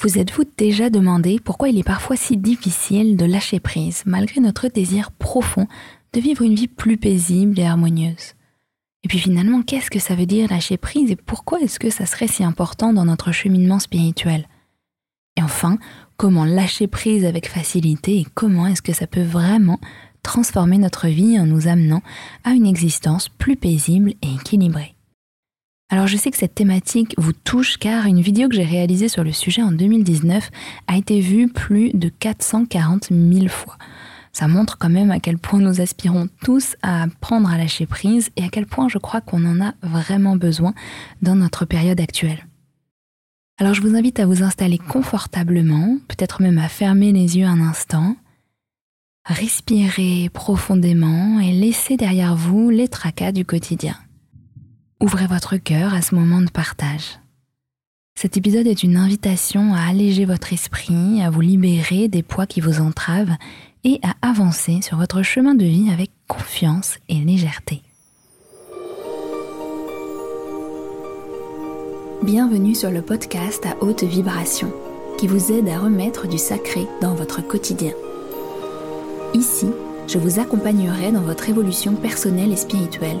Vous êtes-vous déjà demandé pourquoi il est parfois si difficile de lâcher prise malgré notre désir profond de vivre une vie plus paisible et harmonieuse? Et puis finalement, qu'est-ce que ça veut dire lâcher prise et pourquoi est-ce que ça serait si important dans notre cheminement spirituel? Et enfin, comment lâcher prise avec facilité et comment est-ce que ça peut vraiment transformer notre vie en nous amenant à une existence plus paisible et équilibrée? Alors je sais que cette thématique vous touche car une vidéo que j'ai réalisée sur le sujet en 2019 a été vue plus de 440 000 fois. Ça montre quand même à quel point nous aspirons tous à apprendre à lâcher prise et à quel point je crois qu'on en a vraiment besoin dans notre période actuelle. Alors je vous invite à vous installer confortablement, peut-être même à fermer les yeux un instant, respirer profondément et laisser derrière vous les tracas du quotidien. Ouvrez votre cœur à ce moment de partage. Cet épisode est une invitation à alléger votre esprit, à vous libérer des poids qui vous entravent et à avancer sur votre chemin de vie avec confiance et légèreté. Bienvenue sur le podcast à haute vibration qui vous aide à remettre du sacré dans votre quotidien. Ici, je vous accompagnerai dans votre évolution personnelle et spirituelle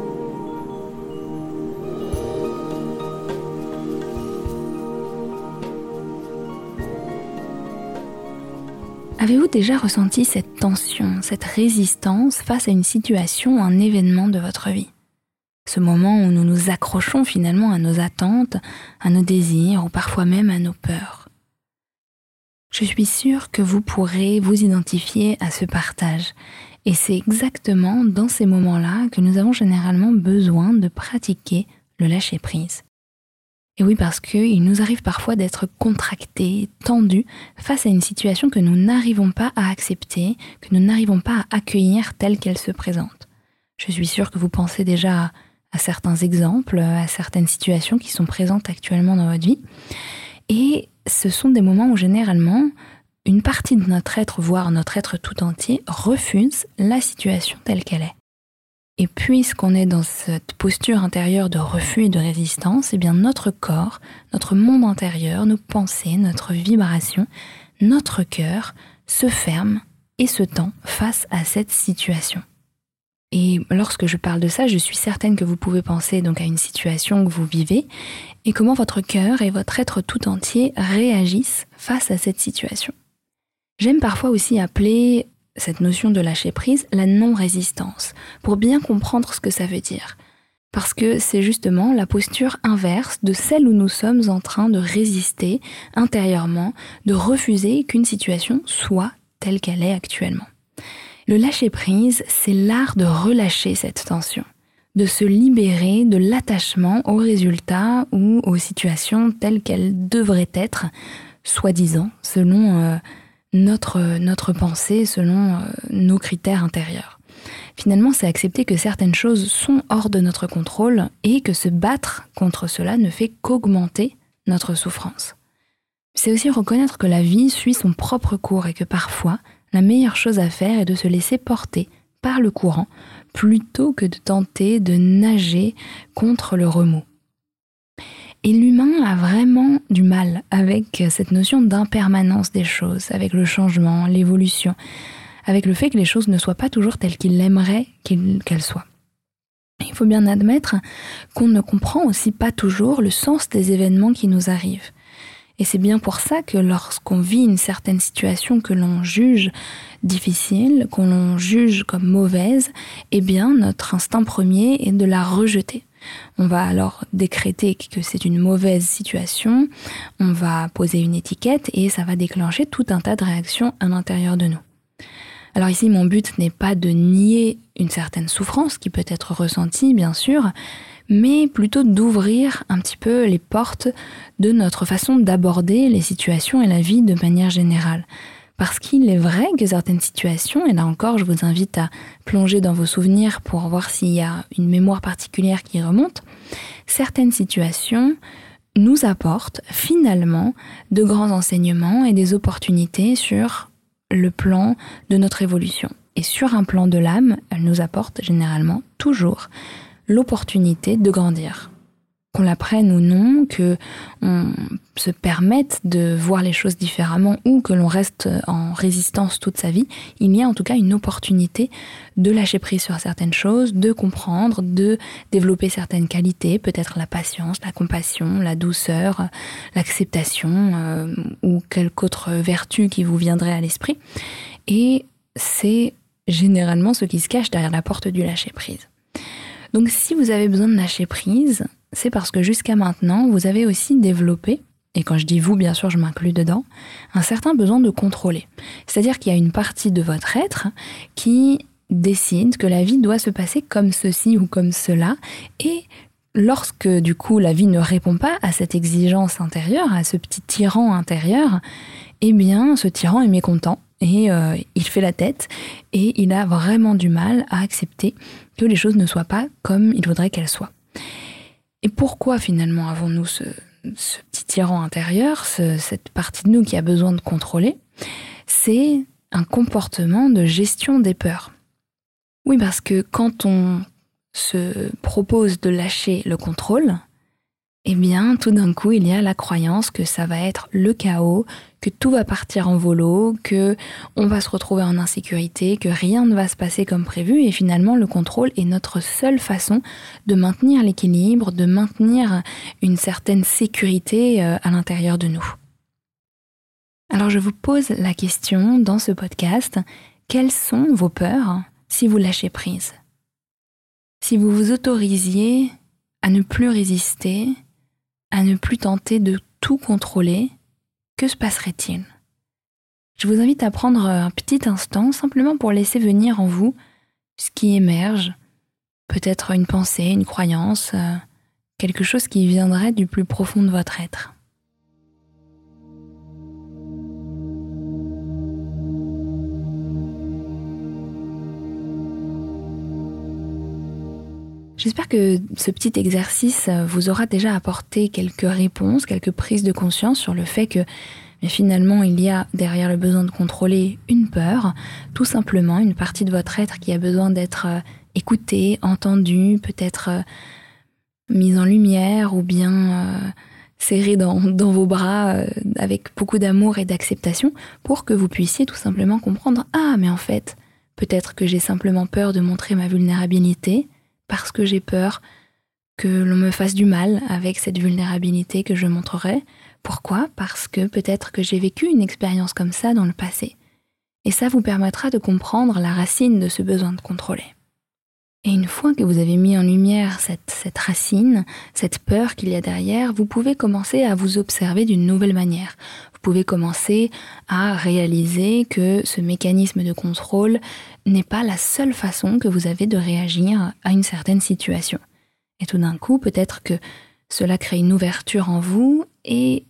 Avez-vous déjà ressenti cette tension, cette résistance face à une situation un événement de votre vie? Ce moment où nous nous accrochons finalement à nos attentes, à nos désirs ou parfois même à nos peurs. Je suis sûre que vous pourrez vous identifier à ce partage. Et c'est exactement dans ces moments-là que nous avons généralement besoin de pratiquer le lâcher-prise. Et oui, parce qu'il nous arrive parfois d'être contractés, tendus face à une situation que nous n'arrivons pas à accepter, que nous n'arrivons pas à accueillir telle qu'elle se présente. Je suis sûre que vous pensez déjà à certains exemples, à certaines situations qui sont présentes actuellement dans votre vie. Et ce sont des moments où généralement, une partie de notre être, voire notre être tout entier, refuse la situation telle qu'elle est. Et puisqu'on est dans cette posture intérieure de refus et de résistance, eh bien notre corps, notre monde intérieur, nos pensées, notre vibration, notre cœur se ferme et se tend face à cette situation. Et lorsque je parle de ça, je suis certaine que vous pouvez penser donc à une situation que vous vivez et comment votre cœur et votre être tout entier réagissent face à cette situation. J'aime parfois aussi appeler cette notion de lâcher prise, la non-résistance, pour bien comprendre ce que ça veut dire. Parce que c'est justement la posture inverse de celle où nous sommes en train de résister intérieurement, de refuser qu'une situation soit telle qu'elle est actuellement. Le lâcher prise, c'est l'art de relâcher cette tension, de se libérer de l'attachement aux résultats ou aux situations telles qu'elles devraient être, soi-disant, selon euh, notre, pensée selon euh, nos critères intérieurs. Finalement, c'est accepter que certaines choses sont hors de notre contrôle et que se battre contre cela ne fait qu'augmenter notre souffrance. C'est aussi reconnaître que la vie suit son propre cours et que parfois, la meilleure chose à faire est de se laisser porter par le courant plutôt que de tenter de nager contre le remous. Et l'humain a vraiment du mal avec cette notion d'impermanence des choses, avec le changement, l'évolution, avec le fait que les choses ne soient pas toujours telles qu'il aimerait qu'elles soient. Il faut bien admettre qu'on ne comprend aussi pas toujours le sens des événements qui nous arrivent. Et c'est bien pour ça que lorsqu'on vit une certaine situation que l'on juge difficile, qu'on l'on juge comme mauvaise, eh bien notre instinct premier est de la rejeter. On va alors décréter que c'est une mauvaise situation, on va poser une étiquette et ça va déclencher tout un tas de réactions à l'intérieur de nous. Alors ici, mon but n'est pas de nier une certaine souffrance qui peut être ressentie, bien sûr, mais plutôt d'ouvrir un petit peu les portes de notre façon d'aborder les situations et la vie de manière générale. Parce qu'il est vrai que certaines situations, et là encore je vous invite à plonger dans vos souvenirs pour voir s'il y a une mémoire particulière qui remonte, certaines situations nous apportent finalement de grands enseignements et des opportunités sur le plan de notre évolution. Et sur un plan de l'âme, elles nous apportent généralement toujours l'opportunité de grandir qu'on l'apprenne ou non, que on se permette de voir les choses différemment ou que l'on reste en résistance toute sa vie, il y a en tout cas une opportunité de lâcher prise sur certaines choses, de comprendre, de développer certaines qualités, peut-être la patience, la compassion, la douceur, l'acceptation euh, ou quelque autre vertu qui vous viendrait à l'esprit. Et c'est généralement ce qui se cache derrière la porte du lâcher prise. Donc si vous avez besoin de lâcher prise, c'est parce que jusqu'à maintenant, vous avez aussi développé, et quand je dis vous, bien sûr, je m'inclus dedans, un certain besoin de contrôler. C'est-à-dire qu'il y a une partie de votre être qui décide que la vie doit se passer comme ceci ou comme cela, et lorsque du coup la vie ne répond pas à cette exigence intérieure, à ce petit tyran intérieur, eh bien ce tyran est mécontent et euh, il fait la tête et il a vraiment du mal à accepter que les choses ne soient pas comme il voudrait qu'elles soient. Et pourquoi finalement avons-nous ce, petit tyran intérieur, cette partie de nous qui a besoin de contrôler? C'est un comportement de gestion des peurs. Oui, parce que quand on se propose de lâcher le contrôle, eh bien, tout d'un coup, il y a la croyance que ça va être le chaos, que tout va partir en volo, que on va se retrouver en insécurité, que rien ne va se passer comme prévu. Et finalement le contrôle est notre seule façon de maintenir l'équilibre, de maintenir une certaine sécurité euh, à l'intérieur de nous. Alors je vous pose la question dans ce podcast, quelles sont vos peurs si vous lâchez prise? Si vous vous autorisiez à ne plus résister, à ne plus tenter de tout contrôler, que se passerait-il? Je vous invite à prendre un petit instant simplement pour laisser venir en vous ce qui émerge, peut-être une pensée, une croyance, euh, quelque chose qui viendrait du plus profond de votre être. J'espère que ce petit exercice vous aura déjà apporté quelques réponses, quelques prises de conscience sur le fait que finalement il y a derrière le besoin de contrôler une peur, tout simplement une partie de votre être qui a besoin d'être euh, écoutée, entendue, peut-être euh, mise en lumière ou bien euh, serrée dans, vos bras avec beaucoup d'amour et d'acceptation pour que vous puissiez tout simplement comprendre Ah mais en fait, peut-être que j'ai simplement peur de montrer ma vulnérabilité parce que j'ai peur que l'on me fasse du mal avec cette vulnérabilité que je montrerai. Pourquoi? Parce que peut-être que j'ai vécu une expérience comme ça dans le passé. Et ça vous permettra de comprendre la racine de ce besoin de contrôler. Et une fois que vous avez mis en lumière cette, cette racine, cette peur qu'il y a derrière, vous pouvez commencer à vous observer d'une nouvelle manière. Vous pouvez commencer à réaliser que ce mécanisme de contrôle n'est pas la seule façon que vous avez de réagir à une certaine situation. Et tout d'un coup, peut-être que cela crée une ouverture en vous et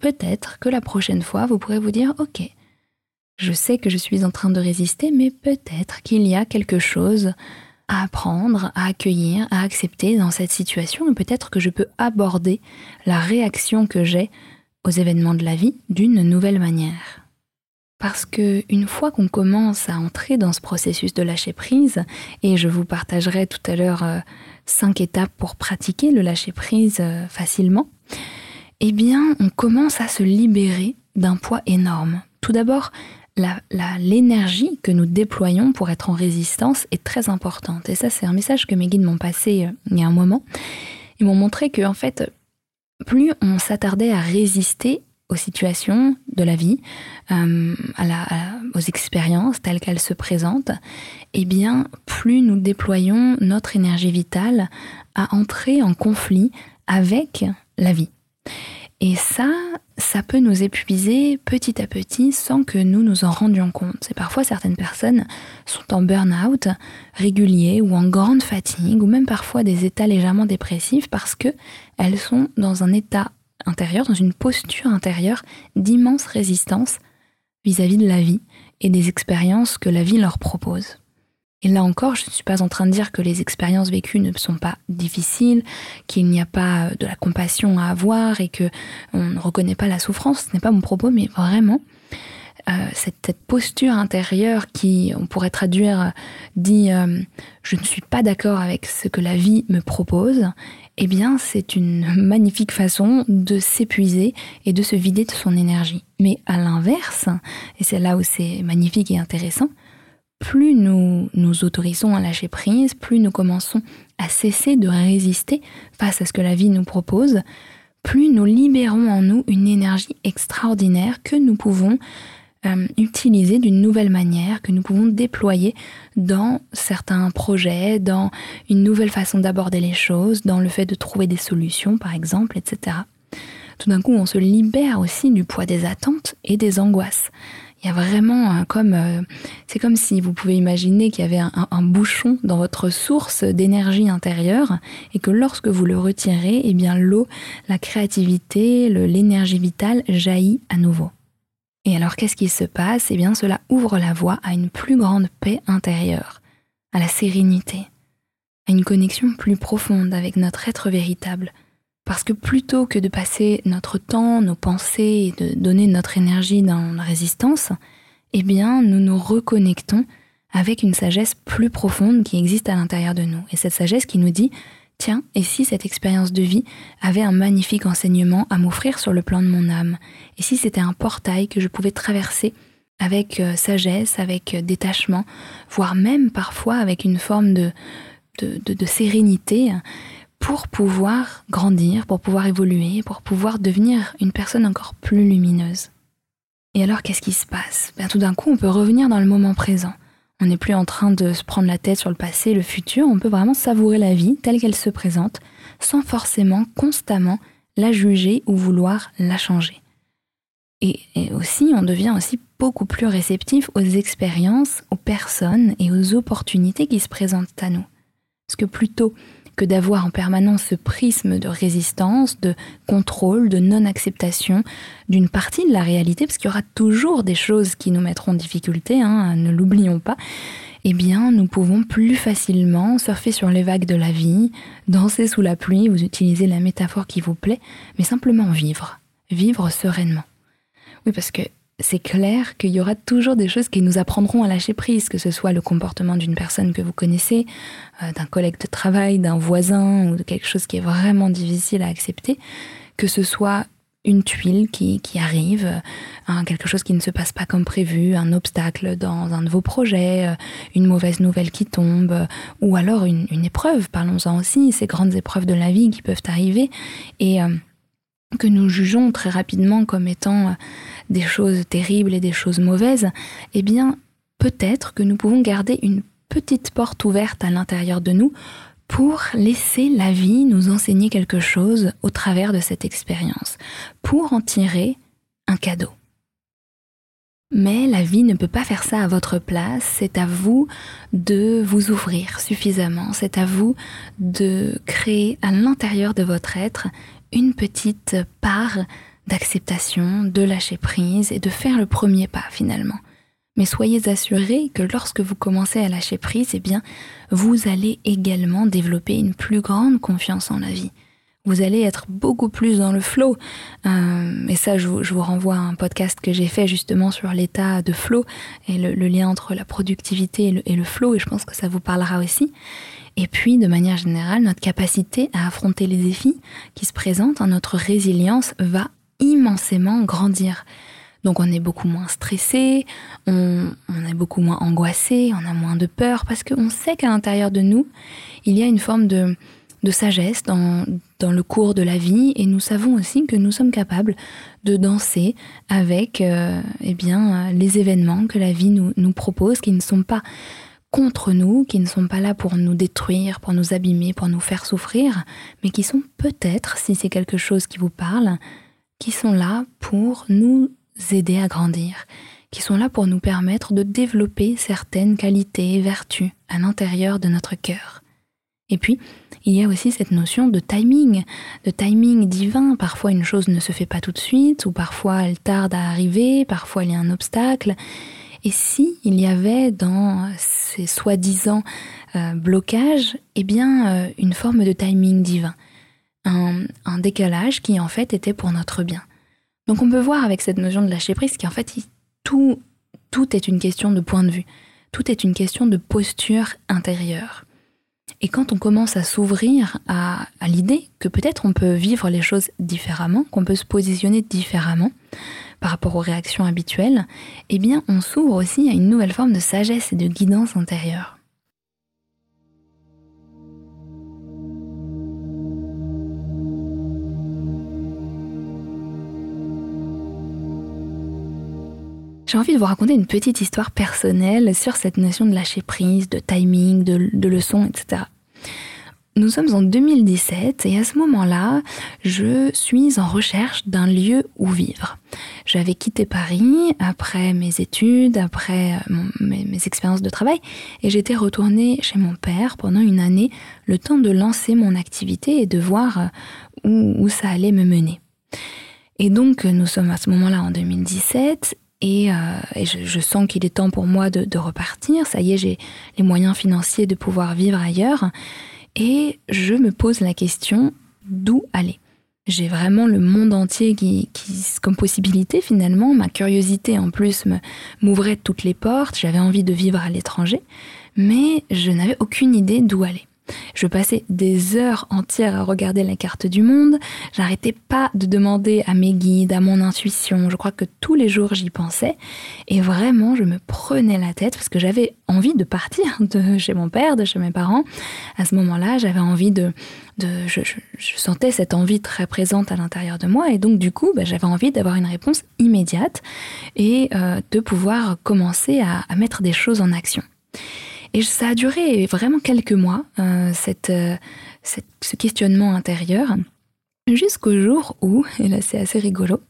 peut-être que la prochaine fois, vous pourrez vous dire, OK, je sais que je suis en train de résister, mais peut-être qu'il y a quelque chose à apprendre, à accueillir, à accepter dans cette situation et peut-être que je peux aborder la réaction que j'ai aux événements de la vie d'une nouvelle manière. Parce que une fois qu'on commence à entrer dans ce processus de lâcher prise, et je vous partagerai tout à l'heure euh, cinq étapes pour pratiquer le lâcher prise euh, facilement, eh bien, on commence à se libérer d'un poids énorme. Tout d'abord, l'énergie que nous déployons pour être en résistance est très importante. Et ça, c'est un message que mes guides m'ont passé euh, il y a un moment. Ils m'ont montré que, en fait, plus on s'attardait à résister situations de la vie, euh, aux expériences telles qu'elles se présentent, eh bien, plus nous déployons notre énergie vitale à entrer en conflit avec la vie. Et ça, ça peut nous épuiser petit à petit sans que nous nous en rendions compte. C'est parfois certaines personnes sont en burn-out régulier ou en grande fatigue ou même parfois des états légèrement dépressifs parce que elles sont dans un état intérieur, dans une posture intérieure d'immense résistance vis-à-vis de la vie et des expériences que la vie leur propose. Et là encore, je ne suis pas en train de dire que les expériences vécues ne sont pas difficiles, qu'il n'y a pas de la compassion à avoir et que on ne reconnaît pas la souffrance. Ce n'est pas mon propos, mais vraiment, euh, cette, posture intérieure qui, on pourrait traduire, euh, dit euh, je ne suis pas d'accord avec ce que la vie me propose, eh bien c'est une magnifique façon de s'épuiser et de se vider de son énergie. Mais à l'inverse, et c'est là où c'est magnifique et intéressant, plus nous nous autorisons à lâcher prise, plus nous commençons à cesser de résister face à ce que la vie nous propose, plus nous libérons en nous une énergie extraordinaire que nous pouvons euh, d'une nouvelle manière, que nous pouvons déployer dans certains projets, dans une nouvelle façon d'aborder les choses, dans le fait de trouver des solutions, par exemple, etc. Tout d'un coup, on se libère aussi du poids des attentes et des angoisses. Il y a vraiment comme, euh, c'est comme si vous pouvez imaginer qu'il y avait un, un, bouchon dans votre source d'énergie intérieure et que lorsque vous le retirez, eh bien l'eau, la créativité, l'énergie vitale jaillit à nouveau. Et alors qu'est-ce qui se passe? Eh bien cela ouvre la voie à une plus grande paix intérieure, à la sérénité, à une connexion plus profonde avec notre être véritable. Parce que plutôt que de passer notre temps, nos pensées et de donner notre énergie dans la résistance, eh bien nous nous reconnectons avec une sagesse plus profonde qui existe à l'intérieur de nous. Et cette sagesse qui nous dit Tiens, et si cette expérience de vie avait un magnifique enseignement à m'offrir sur le plan de mon âme? Et si c'était un portail que je pouvais traverser avec euh, sagesse, avec euh, détachement, voire même parfois avec une forme de, sérénité pour pouvoir grandir, pour pouvoir évoluer, pour pouvoir devenir une personne encore plus lumineuse? Et alors qu'est-ce qui se passe? Ben, Tout d'un coup, on peut revenir dans le moment présent. On n'est plus en train de se prendre la tête sur le passé, le futur, on peut vraiment savourer la vie telle qu'elle se présente, sans forcément constamment la juger ou vouloir la changer. Et, aussi, on devient aussi beaucoup plus réceptif aux expériences, aux personnes et aux opportunités qui se présentent à nous. Parce que plutôt que d'avoir en permanence ce prisme de résistance, de contrôle, de non-acceptation d'une partie de la réalité, parce qu'il y aura toujours des choses qui nous mettront en difficulté, hein, ne l'oublions pas, eh bien, nous pouvons plus facilement surfer sur les vagues de la vie, danser sous la pluie, vous utilisez la métaphore qui vous plaît, mais simplement vivre, vivre sereinement. Oui, parce que c'est clair qu'il y aura toujours des choses qui nous apprendront à lâcher prise, que ce soit le comportement d'une personne que vous connaissez, euh, d'un collègue de travail, d'un voisin ou de quelque chose qui est vraiment difficile à accepter, que ce soit une tuile qui, arrive, euh, quelque chose qui ne se passe pas comme prévu, un obstacle dans un de vos projets, euh, une mauvaise nouvelle qui tombe, ou alors une, épreuve, parlons-en aussi, ces grandes épreuves de la vie qui peuvent arriver. Et que nous jugeons très rapidement comme étant euh, des choses terribles et des choses mauvaises, eh bien, peut-être que nous pouvons garder une petite porte ouverte à l'intérieur de nous pour laisser la vie nous enseigner quelque chose au travers de cette expérience, pour en tirer un cadeau. Mais la vie ne peut pas faire ça à votre place, c'est à vous de vous ouvrir suffisamment, c'est à vous de créer à l'intérieur de votre être une petite part d'acceptation, de lâcher prise et de faire le premier pas finalement. Mais soyez assurés que lorsque vous commencez à lâcher prise, eh bien, vous allez également développer une plus grande confiance en la vie. Vous allez être beaucoup plus dans le flow. Euh, et ça, je vous, renvoie à un podcast que j'ai fait justement sur l'état de flow et le, lien entre la productivité et le, et le flow. Et je pense que ça vous parlera aussi. Et puis, de manière générale, notre capacité à affronter les défis qui se présentent, hein, notre résilience va immensément grandir. Donc on est beaucoup moins stressé, on, est beaucoup moins angoissé, on a moins de peur, parce qu'on sait qu'à l'intérieur de nous, il y a une forme de, sagesse dans, le cours de la vie, et nous savons aussi que nous sommes capables de danser avec euh, eh bien, les événements que la vie nous propose, qui ne sont pas contre nous, qui ne sont pas là pour nous détruire, pour nous abîmer, pour nous faire souffrir, mais qui sont peut-être, si c'est quelque chose qui vous parle, qui sont là pour nous aider à grandir, qui sont là pour nous permettre de développer certaines qualités et vertus à l'intérieur de notre cœur. Et puis, il y a aussi cette notion de timing, de timing divin. Parfois une chose ne se fait pas tout de suite, ou parfois elle tarde à arriver, parfois il y a un obstacle. Et si il y avait dans ces soi-disant euh, blocages, eh bien, euh, une forme de timing divin, un, décalage qui en fait était pour notre bien. Donc on peut voir avec cette notion de lâcher prise qu'en fait tout, tout est une question de point de vue, tout est une question de posture intérieure. Et quand on commence à s'ouvrir à l'idée que peut-être on peut vivre les choses différemment, qu'on peut se positionner différemment par rapport aux réactions habituelles, eh bien on s'ouvre aussi à une nouvelle forme de sagesse et de guidance intérieure. J'ai envie de vous raconter une petite histoire personnelle sur cette notion de lâcher prise, de timing, de, de leçon, etc. Nous sommes en 2017 et à ce moment-là, je suis en recherche d'un lieu où vivre. J'avais quitté Paris après mes études, après euh, mes, expériences de travail et j'étais retournée chez mon père pendant une année, le temps de lancer mon activité et de voir euh, où, ça allait me mener. Et donc nous sommes à ce moment-là en 2017 et, euh, je, sens qu'il est temps pour moi de repartir. Ça y est, j'ai les moyens financiers de pouvoir vivre ailleurs. Et je me pose la question d'où aller? J'ai vraiment le monde entier qui, comme possibilité finalement. Ma curiosité en plus m'ouvrait toutes les portes. J'avais envie de vivre à l'étranger, mais je n'avais aucune idée d'où aller. Je passais des heures entières à regarder la carte du monde. J'arrêtais pas de demander à mes guides, à mon intuition. Je crois que tous les jours j'y pensais. Et vraiment, je me prenais la tête parce que j'avais envie de partir de chez mon père, de chez mes parents. À ce moment-là, j'avais envie de, je, sentais cette envie très présente à l'intérieur de moi. Et donc, du coup, bah, j'avais envie d'avoir une réponse immédiate et euh, de pouvoir commencer à mettre des choses en action. Et ça a duré vraiment quelques mois, euh, euh, ce questionnement intérieur. Jusqu'au jour où, et là c'est assez rigolo,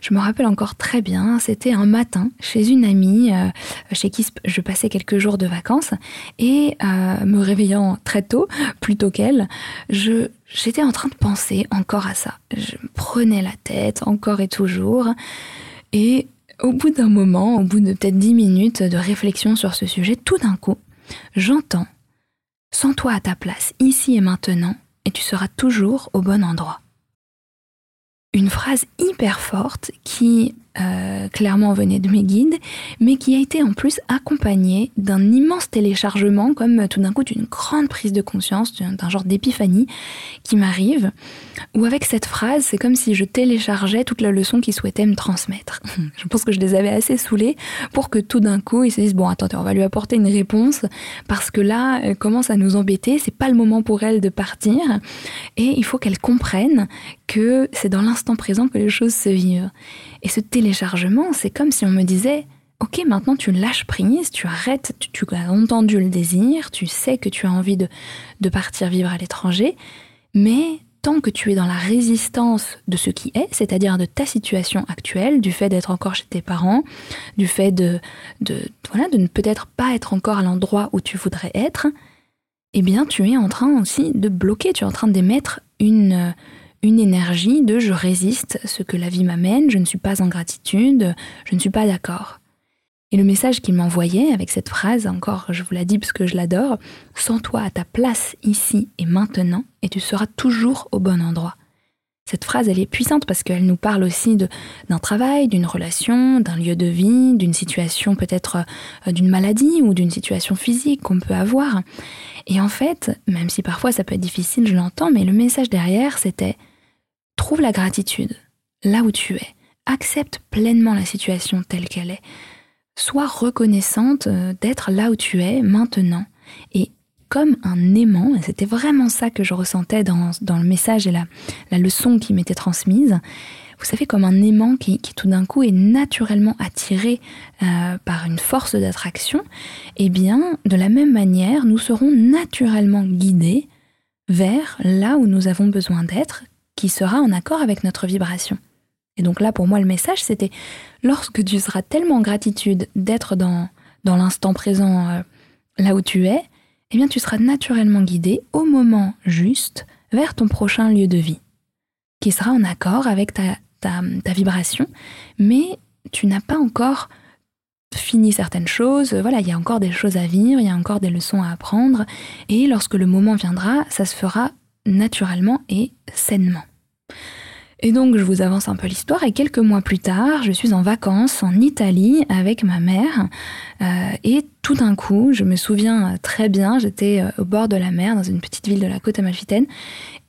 je me rappelle encore très bien, c'était un matin chez une amie euh, chez qui je passais quelques jours de vacances et me réveillant très tôt, plus tôt qu'elle, je, j'étais en train de penser encore à ça. Je prenais la tête encore et toujours et au bout d'un moment, au bout de peut-être dix minutes de réflexion sur ce sujet, tout d'un coup, J'entends. Sens-toi à ta place, ici et maintenant, et tu seras toujours au bon endroit. Une phrase hyper forte qui euh, clairement venait de mes guides, mais qui a été en plus accompagné d'un immense téléchargement, comme euh, tout d'un coup d'une grande prise de conscience, d'un genre d'épiphanie qui m'arrive, où avec cette phrase, c'est comme si je téléchargeais toute la leçon qu'ils souhaitaient me transmettre. je pense que je les avais assez saoulés pour que tout d'un coup ils se disent bon attendez, on va lui apporter une réponse parce que là elle commence à nous embêter, c'est pas le moment pour elle de partir et il faut qu'elle comprenne que c'est dans l'instant présent que les choses se vivent. Et ce téléchargement, c'est comme si on me disait Ok, maintenant tu lâches prise, tu arrêtes, tu, as entendu le désir, tu sais que tu as envie de, de partir vivre à l'étranger, mais tant que tu es dans la résistance de ce qui est, c'est-à-dire de ta situation actuelle, du fait d'être encore chez tes parents, du fait de, de, voilà, de ne peut-être pas être encore à l'endroit où tu voudrais être, eh bien tu es en train aussi de bloquer, tu es en train d'émettre une, une énergie de je résiste ce que la vie m'amène, je ne suis pas en gratitude, je ne suis pas d'accord. Et le message qu'il m'envoyait avec cette phrase, encore je vous l'ai dit parce que je l'adore, sens-toi à ta place ici et maintenant et tu seras toujours au bon endroit. Cette phrase, elle est puissante parce qu'elle nous parle aussi d'un travail, d'une relation, d'un lieu de vie, d'une situation peut-être euh, d'une maladie ou d'une situation physique qu'on peut avoir. Et en fait, même si parfois ça peut être difficile, je l'entends, mais le message derrière, c'était Trouve la gratitude là où tu es. Accepte pleinement la situation telle qu'elle est. Sois reconnaissante euh, d'être là où tu es maintenant. Et comme un aimant, et c'était vraiment ça que je ressentais dans, le message et la, la leçon qui m'était transmise, vous savez, comme un aimant qui, qui tout d'un coup est naturellement attiré euh, par une force d'attraction, eh bien, de la même manière, nous serons naturellement guidés vers là où nous avons besoin d'être, qui sera en accord avec notre vibration. Et donc là, pour moi, le message, c'était lorsque tu seras tellement en gratitude d'être dans, dans l'instant présent, euh, là où tu es, eh bien tu seras naturellement guidé au moment juste vers ton prochain lieu de vie, qui sera en accord avec ta, ta, ta vibration, mais tu n'as pas encore fini certaines choses, voilà, il y a encore des choses à vivre, il y a encore des leçons à apprendre, et lorsque le moment viendra, ça se fera naturellement et sainement. Et donc je vous avance un peu l'histoire et quelques mois plus tard, je suis en vacances en Italie avec ma mère euh, et tout d'un coup, je me souviens très bien, j'étais euh, au bord de la mer dans une petite ville de la côte amalfitaine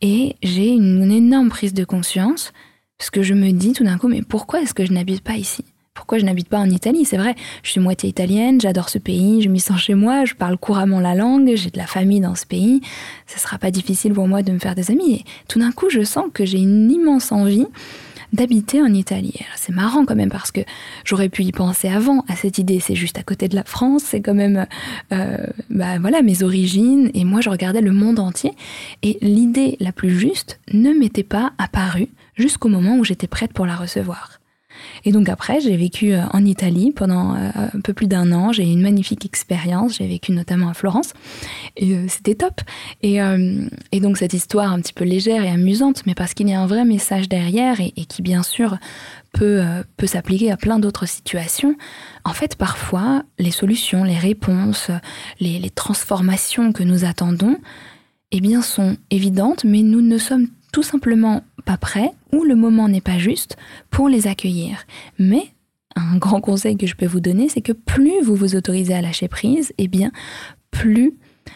et j'ai une énorme prise de conscience parce que je me dis tout d'un coup mais pourquoi est-ce que je n'habite pas ici? Pourquoi je n'habite pas en Italie C'est vrai, je suis moitié italienne, j'adore ce pays, je m'y sens chez moi, je parle couramment la langue, j'ai de la famille dans ce pays. Ce sera pas difficile pour moi de me faire des amis. Et tout d'un coup, je sens que j'ai une immense envie d'habiter en Italie. C'est marrant quand même parce que j'aurais pu y penser avant à cette idée. C'est juste à côté de la France, c'est quand même, euh, bah voilà, mes origines. Et moi, je regardais le monde entier. Et l'idée la plus juste ne m'était pas apparue jusqu'au moment où j'étais prête pour la recevoir. Et donc après, j'ai vécu euh, en Italie pendant euh, un peu plus d'un an. J'ai eu une magnifique expérience. J'ai vécu notamment à Florence. Et euh, c'était top. Et, donc cette histoire un petit peu légère et amusante, mais parce qu'il y a un vrai message derrière et, qui bien sûr peut, peut s'appliquer à plein d'autres situations. En fait, parfois, les solutions, les réponses, les, les transformations que nous attendons, eh bien, sont évidentes, mais nous ne sommes tout simplement pas prêt le moment n'est pas juste pour les accueillir. Mais un grand conseil que je peux vous donner, c'est que plus vous vous autorisez à lâcher prise, et eh bien, plus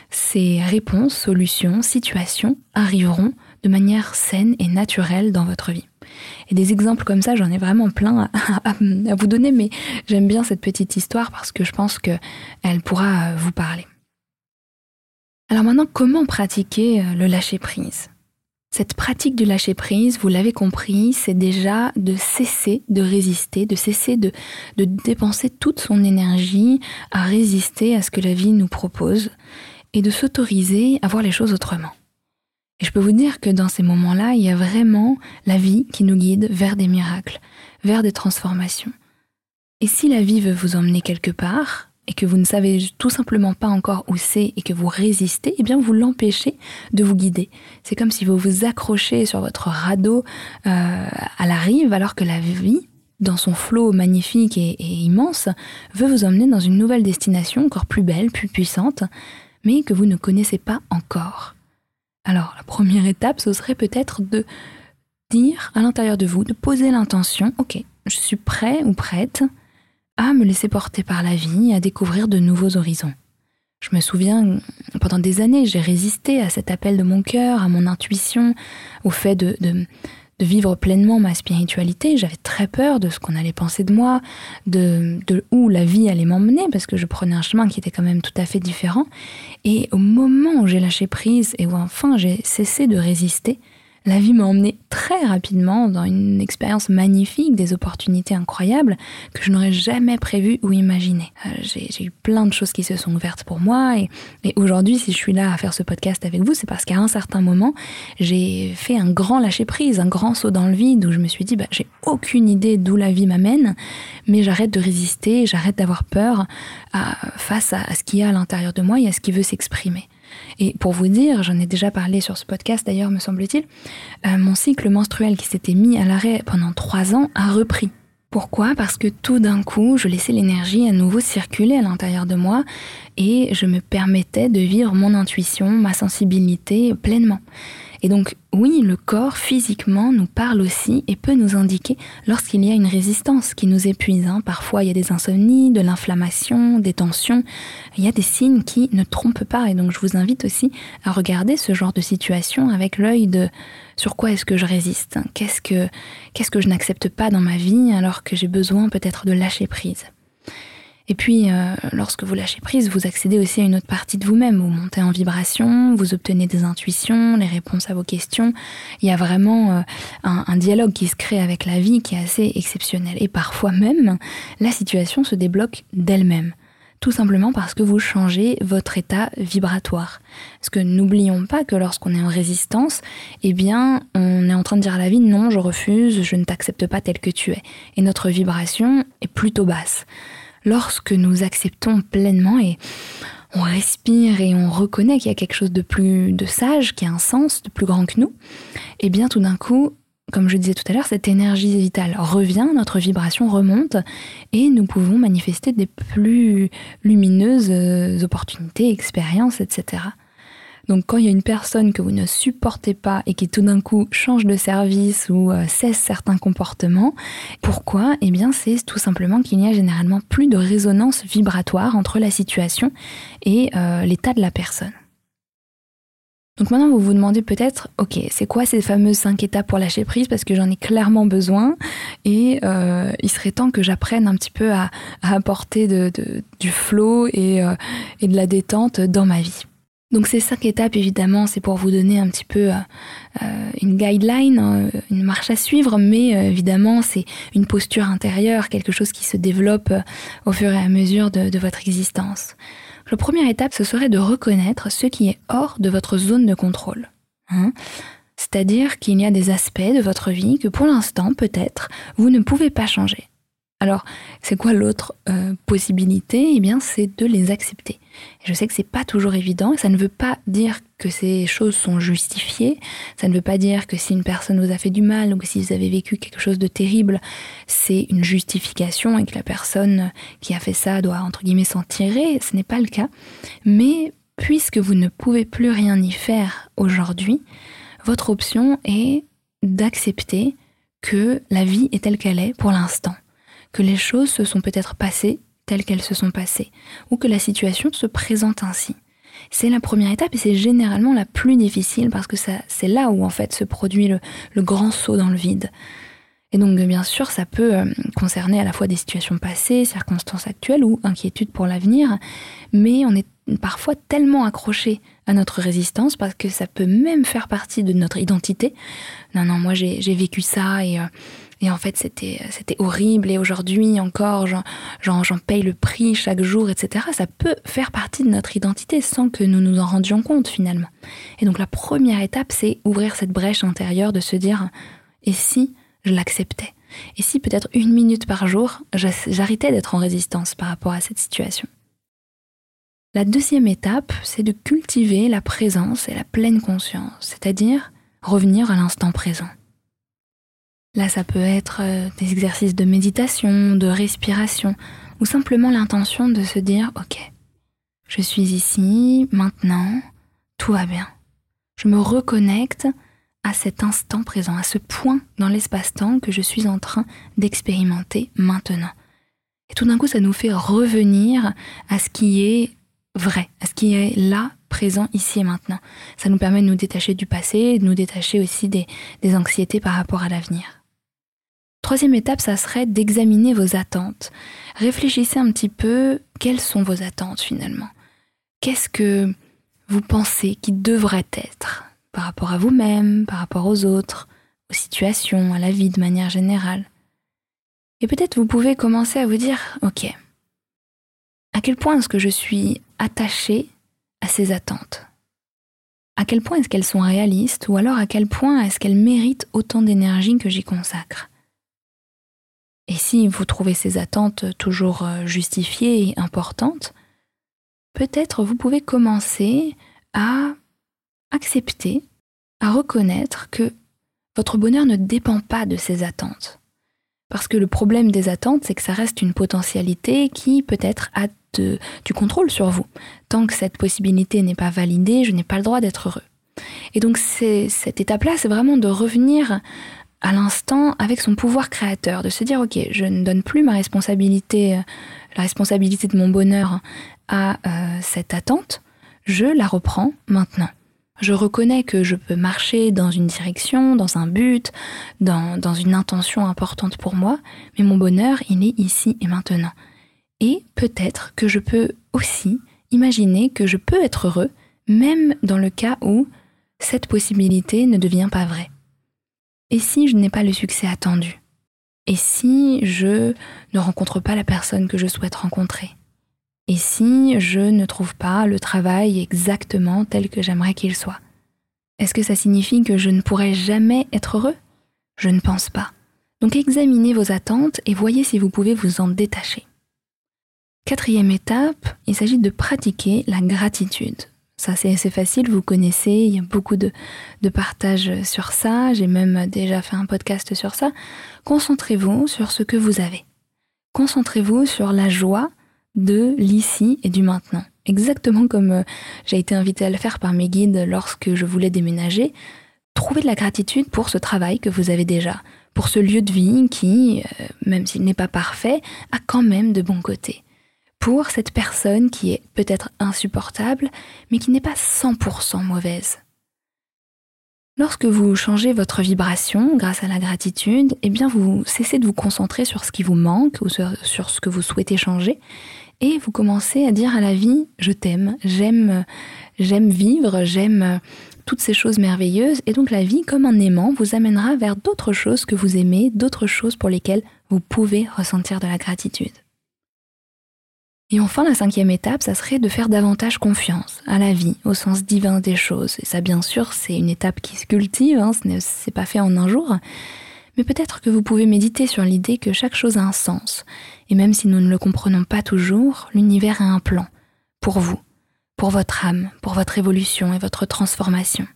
ces réponses, solutions, situations arriveront de manière saine et naturelle dans votre vie. Et des exemples comme ça, j'en ai vraiment plein à, à vous donner, mais j'aime bien cette petite histoire parce que je pense qu'elle pourra vous parler. Alors maintenant, comment pratiquer le lâcher prise? Cette pratique du lâcher prise, vous l'avez compris, c'est déjà de cesser de résister, de cesser de, de dépenser toute son énergie à résister à ce que la vie nous propose et de s'autoriser à voir les choses autrement. Et je peux vous dire que dans ces moments-là, il y a vraiment la vie qui nous guide vers des miracles, vers des transformations. Et si la vie veut vous emmener quelque part, et que vous ne savez tout simplement pas encore où c'est et que vous résistez, eh bien vous l'empêchez de vous guider. C'est comme si vous vous accrochez sur votre radeau euh, à la rive alors que la vie, dans son flot magnifique et, immense, veut vous emmener dans une nouvelle destination encore plus belle, plus puissante, mais que vous ne connaissez pas encore. Alors la première étape, ce serait peut-être de dire à l'intérieur de vous, de poser l'intention, ok, je suis prêt ou prête à me laisser porter par la vie, à découvrir de nouveaux horizons. Je me souviens, pendant des années, j'ai résisté à cet appel de mon cœur, à mon intuition, au fait de, de, vivre pleinement ma spiritualité. J'avais très peur de ce qu'on allait penser de moi, de, de où la vie allait m'emmener, parce que je prenais un chemin qui était quand même tout à fait différent. Et au moment où j'ai lâché prise et où enfin j'ai cessé de résister, la vie m'a emmené très rapidement dans une expérience magnifique, des opportunités incroyables que je n'aurais jamais prévues ou imaginées. Euh, j'ai eu plein de choses qui se sont ouvertes pour moi et, aujourd'hui, si je suis là à faire ce podcast avec vous, c'est parce qu'à un certain moment, j'ai fait un grand lâcher-prise, un grand saut dans le vide où je me suis dit, bah, j'ai aucune idée d'où la vie m'amène, mais j'arrête de résister, j'arrête d'avoir peur face à ce qu'il y a à l'intérieur de moi et à ce qui veut s'exprimer. Et pour vous dire, j'en ai déjà parlé sur ce podcast d'ailleurs, me semble-t-il, euh, mon cycle menstruel qui s'était mis à l'arrêt pendant trois ans a repris. Pourquoi? Parce que tout d'un coup, je laissais l'énergie à nouveau circuler à l'intérieur de moi et je me permettais de vivre mon intuition, ma sensibilité pleinement. Et donc oui, le corps physiquement nous parle aussi et peut nous indiquer lorsqu'il y a une résistance qui nous épuise. Hein. Parfois il y a des insomnies, de l'inflammation, des tensions. Il y a des signes qui ne trompent pas. Et donc je vous invite aussi à regarder ce genre de situation avec l'œil de sur quoi est-ce que je résiste Qu'est-ce que qu'est-ce que je n'accepte pas dans ma vie alors que j'ai besoin peut-être de lâcher prise? Et puis, euh, lorsque vous lâchez prise, vous accédez aussi à une autre partie de vous-même. Vous montez en vibration, vous obtenez des intuitions, les réponses à vos questions. Il y a vraiment euh, un, un, dialogue qui se crée avec la vie qui est assez exceptionnel. Et parfois même, la situation se débloque d'elle-même. Tout simplement parce que vous changez votre état vibratoire. Parce que n'oublions pas que lorsqu'on est en résistance, eh bien, on est en train de dire à la vie non, je refuse, je ne t'accepte pas tel que tu es. Et notre vibration est plutôt basse lorsque nous acceptons pleinement et on respire et on reconnaît qu'il y a quelque chose de plus de sage, qui a un sens, de plus grand que nous, et eh bien tout d'un coup, comme je disais tout à l'heure, cette énergie vitale revient, notre vibration remonte et nous pouvons manifester des plus lumineuses euh, opportunités, expériences, etc. Donc quand il y a une personne que vous ne supportez pas et qui tout d'un coup change de service ou euh, cesse certains comportements, pourquoi? Eh bien c'est tout simplement qu'il n'y a généralement plus de résonance vibratoire entre la situation et euh, l'état de la personne. Donc maintenant, vous vous demandez peut-être, ok, c'est quoi ces fameuses cinq étapes pour lâcher prise? Parce que j'en ai clairement besoin et euh, il serait temps que j'apprenne un petit peu à, apporter du flow et de la détente dans ma vie. Donc ces cinq étapes, évidemment, c'est pour vous donner un petit peu euh, euh, une guideline, hein, une marche à suivre, mais euh, évidemment, c'est une posture intérieure, quelque chose qui se développe au fur et à mesure de, votre existence. La première étape, ce serait de reconnaître ce qui est hors de votre zone de contrôle. Hein. C'est-à-dire qu'il y a des aspects de votre vie que pour l'instant, peut-être, vous ne pouvez pas changer. Alors, c'est quoi l'autre euh, possibilité? Eh bien, c'est de les accepter. je sais que c'est pas toujours évident, ça ne veut pas dire que ces choses sont justifiées, ça ne veut pas dire que si une personne vous a fait du mal ou si vous avez vécu quelque chose de terrible, c'est une justification et que la personne qui a fait ça doit entre guillemets s'en tirer, ce n'est pas le cas. Mais puisque vous ne pouvez plus rien y faire aujourd'hui, votre option est d'accepter que la vie est telle qu'elle est pour l'instant que les choses se sont peut-être passées telles qu'elles se sont passées, ou que la situation se présente ainsi. C'est la première étape et c'est généralement la plus difficile parce que c'est là où en fait se produit le, grand saut dans le vide. Et donc bien sûr, ça peut euh, concerner à la fois des situations passées, circonstances actuelles ou inquiétudes pour l'avenir, mais on est parfois tellement accroché à notre résistance parce que ça peut même faire partie de notre identité. Non, non, moi j'ai vécu ça et... Euh, et en fait, c'était, c'était horrible. Et aujourd'hui encore, j'en, j'en, paye le prix chaque jour, etc. Ça peut faire partie de notre identité sans que nous nous en rendions compte finalement. Et donc la première étape, c'est ouvrir cette brèche intérieure de se dire, et si je l'acceptais? Et si peut-être une minute par jour, j'arrêtais d'être en résistance par rapport à cette situation? La deuxième étape, c'est de cultiver la présence et la pleine conscience, c'est-à-dire revenir à l'instant présent. Là, ça peut être euh, des exercices de méditation, de respiration, ou simplement l'intention de se dire, ok, je suis ici, maintenant, tout va bien. Je me reconnecte à cet instant présent, à ce point dans l'espace-temps que je suis en train d'expérimenter maintenant. Et tout d'un coup, ça nous fait revenir à ce qui est vrai, à ce qui est là, présent, ici et maintenant. Ça nous permet de nous détacher du passé, de nous détacher aussi des, des anxiétés par rapport à l'avenir. Troisième étape, ça serait d'examiner vos attentes. Réfléchissez un petit peu quelles sont vos attentes finalement? Qu'est-ce que vous pensez qui devrait être par rapport à vous-même, par rapport aux autres, aux situations, à la vie de manière générale? Et peut-être vous pouvez commencer à vous dire, ok, à quel point est-ce que je suis attaché à ces attentes? À quel point est-ce qu'elles sont réalistes? Ou alors à quel point est-ce qu'elles méritent autant d'énergie que j'y consacre? Et si vous trouvez ces attentes toujours euh, justifiées et importantes, peut-être vous pouvez commencer à accepter, à reconnaître que votre bonheur ne dépend pas de ces attentes. Parce que le problème des attentes, c'est que ça reste une potentialité qui peut-être a du contrôle sur vous. Tant que cette possibilité n'est pas validée, je n'ai pas le droit d'être heureux. Et donc cette étape-là, c'est vraiment de revenir à l'instant avec son pouvoir créateur, de se dire ok, je ne donne plus ma responsabilité, euh, la responsabilité de mon bonheur à euh, cette attente, je la reprends maintenant. Je reconnais que je peux marcher dans une direction, dans un but, dans, dans une intention importante pour moi, mais mon bonheur, il est ici et maintenant. Et peut-être que je peux aussi imaginer que je peux être heureux, même dans le cas où cette possibilité ne devient pas vraie. Et si je n'ai pas le succès attendu? Et si je ne rencontre pas la personne que je souhaite rencontrer? Et si je ne trouve pas le travail exactement tel que j'aimerais qu'il soit? Est-ce que ça signifie que je ne pourrai jamais être heureux? Je ne pense pas. Donc examinez vos attentes et voyez si vous pouvez vous en détacher. Quatrième étape, il s'agit de pratiquer la gratitude. Ça, c'est assez facile, vous connaissez, il y a beaucoup de, de partages sur ça, j'ai même déjà fait un podcast sur ça. Concentrez-vous sur ce que vous avez. Concentrez-vous sur la joie de l'ici et du maintenant. Exactement comme euh, j'ai été invitée à le faire par mes guides lorsque je voulais déménager. Trouvez de la gratitude pour ce travail que vous avez déjà, pour ce lieu de vie qui, euh, même s'il n'est pas parfait, a quand même de bons côtés. Pour cette personne qui est peut-être insupportable, mais qui n'est pas 100% mauvaise. Lorsque vous changez votre vibration grâce à la gratitude, eh bien vous cessez de vous concentrer sur ce qui vous manque ou sur, sur ce que vous souhaitez changer et vous commencez à dire à la vie je t'aime, j'aime j'aime vivre, j'aime toutes ces choses merveilleuses et donc la vie comme un aimant vous amènera vers d'autres choses que vous aimez, d'autres choses pour lesquelles vous pouvez ressentir de la gratitude. Et enfin, la cinquième étape, ça serait de faire davantage confiance à la vie, au sens divin des choses. Et ça, bien sûr, c'est une étape qui se cultive, hein, ce n'est pas fait en un jour. Mais peut-être que vous pouvez méditer sur l'idée que chaque chose a un sens. Et même si nous ne le comprenons pas toujours, l'univers a un plan. Pour vous, pour votre âme, pour votre évolution et votre transformation.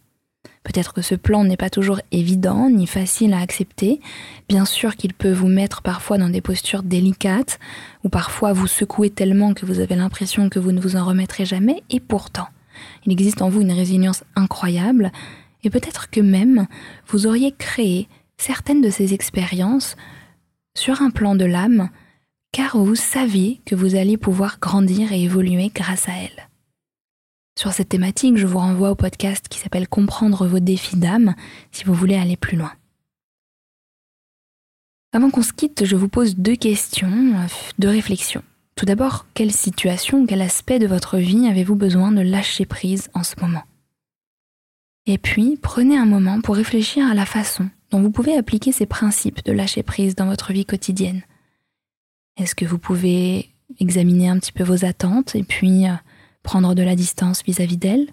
Peut-être que ce plan n'est pas toujours évident ni facile à accepter. Bien sûr qu'il peut vous mettre parfois dans des postures délicates, ou parfois vous secouer tellement que vous avez l'impression que vous ne vous en remettrez jamais, et pourtant, il existe en vous une résilience incroyable, et peut-être que même vous auriez créé certaines de ces expériences sur un plan de l'âme, car vous saviez que vous alliez pouvoir grandir et évoluer grâce à elles. Sur cette thématique, je vous renvoie au podcast qui s'appelle Comprendre vos défis d'âme si vous voulez aller plus loin. Avant qu'on se quitte, je vous pose deux questions de réflexion. Tout d'abord, quelle situation, quel aspect de votre vie avez-vous besoin de lâcher prise en ce moment? Et puis, prenez un moment pour réfléchir à la façon dont vous pouvez appliquer ces principes de lâcher prise dans votre vie quotidienne. Est-ce que vous pouvez examiner un petit peu vos attentes et puis euh, prendre de la distance vis-à-vis d'elles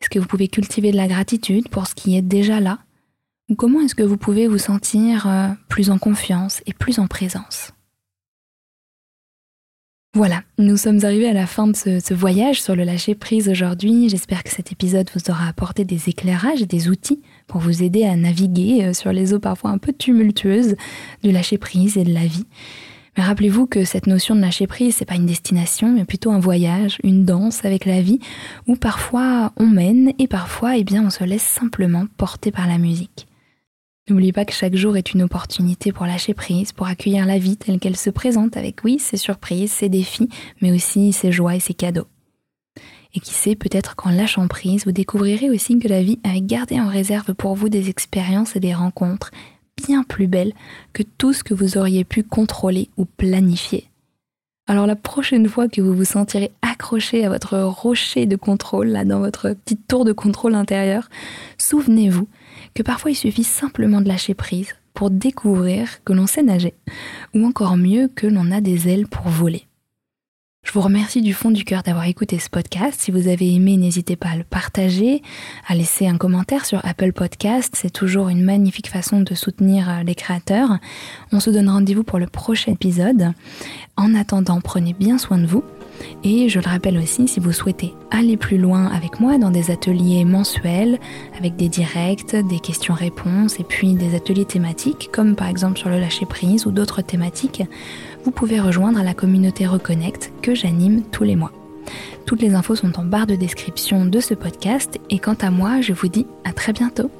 Est-ce que vous pouvez cultiver de la gratitude pour ce qui est déjà là? Ou comment est-ce que vous pouvez vous sentir euh, plus en confiance et plus en présence? Voilà, nous sommes arrivés à la fin de ce, voyage sur le lâcher prise aujourd'hui. J'espère que cet épisode vous aura apporté des éclairages et des outils pour vous aider à naviguer euh, sur les eaux parfois un peu tumultueuses du lâcher prise et de la vie. Rappelez-vous que cette notion de lâcher prise, c'est pas une destination, mais plutôt un voyage, une danse avec la vie, où parfois on mène et parfois, eh bien, on se laisse simplement porter par la musique. N'oubliez pas que chaque jour est une opportunité pour lâcher prise, pour accueillir la vie telle qu'elle se présente avec, oui, ses surprises, ses défis, mais aussi ses joies et ses cadeaux. Et qui sait, peut-être qu'en lâchant prise, vous découvrirez aussi que la vie a gardé en réserve pour vous des expériences et des rencontres bien plus belles que tout ce que vous auriez pu contrôler ou planifier. Alors la prochaine fois que vous vous sentirez accroché à votre rocher de contrôle, là dans votre petite tour de contrôle intérieur, souvenez-vous que parfois il suffit simplement de lâcher prise pour découvrir que l'on sait nager, ou encore mieux que l'on a des ailes pour voler. Je vous remercie du fond du cœur d'avoir écouté ce podcast. Si vous avez aimé, n'hésitez pas à le partager, à laisser un commentaire sur Apple Podcast. C'est toujours une magnifique façon de soutenir euh, les créateurs. On se donne rendez-vous pour le prochain épisode. En attendant, prenez bien soin de vous. Et je le rappelle aussi, si vous souhaitez aller plus loin avec moi dans des ateliers mensuels, avec des directs, des questions-réponses et puis des ateliers thématiques, comme par exemple sur le lâcher-prise ou d'autres thématiques, vous pouvez rejoindre la communauté Reconnect que j'anime tous les mois. Toutes les infos sont en barre de description de ce podcast et quant à moi, je vous dis à très bientôt